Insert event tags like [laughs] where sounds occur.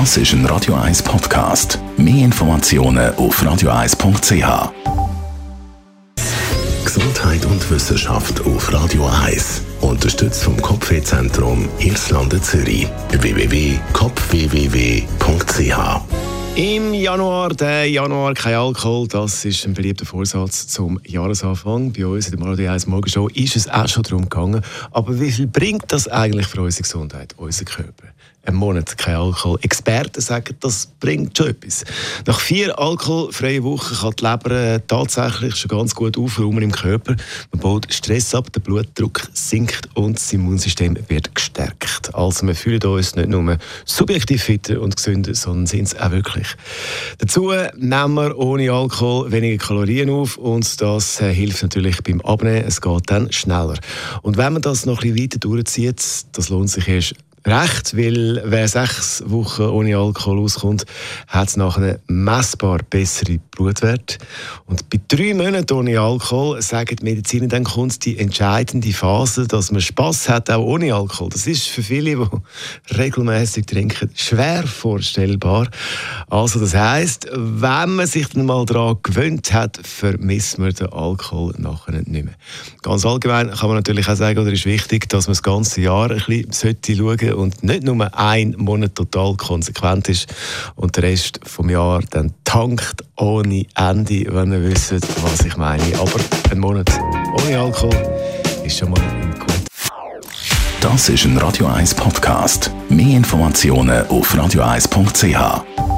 Das ist ein Radio 1 Podcast. Mehr Informationen auf radio1.ch. Gesundheit und Wissenschaft auf Radio 1. Unterstützt vom Kopfwehzentrum Irlande Zürich. www.kopfwww.ch im Januar, der Januar kein Alkohol, das ist ein beliebter Vorsatz zum Jahresanfang. Bei uns in der Radio 1 Morgenshow ist es auch schon darum gegangen. Aber wie viel bringt das eigentlich für unsere Gesundheit, unseren Körper? Ein Monat kein Alkohol. Experten sagen, das bringt schon etwas. Nach vier alkoholfreien Wochen kann die Leber äh, tatsächlich schon ganz gut aufräumen im Körper. Man baut Stress ab, der Blutdruck sinkt und das Immunsystem wird gestärkt. Also wir fühlen uns nicht nur subjektiv fitter und gesünder, sondern sind es auch wirklich. Dazu nehmen wir ohne Alkohol weniger Kalorien auf und das äh, hilft natürlich beim Abnehmen. Es geht dann schneller. Und wenn man das noch ein bisschen weiter durchzieht, das lohnt sich erst recht, weil wer sechs Wochen ohne Alkohol auskommt, hat es nachher messbar bessere Blutwerte. Und bei drei Monaten ohne Alkohol sagen die Mediziner, dann kommt die entscheidende Phase, dass man Spaß hat, auch ohne Alkohol. Das ist für viele, die [laughs] regelmäßig trinken, schwer vorstellbar. Also das heißt, wenn man sich dann mal daran gewöhnt hat, vermisst man den Alkohol nachher nicht mehr. Ganz allgemein kann man natürlich auch sagen, oder ist wichtig, dass man das ganze Jahr ein bisschen schauen sollte und nicht nur ein Monat total konsequent ist und der Rest vom Jahr dann tankt ohne Ende, wenn ihr wisst, was ich meine. Aber ein Monat ohne Alkohol ist schon mal gut. Das ist ein Radio 1 Podcast. Mehr Informationen auf radio1.ch.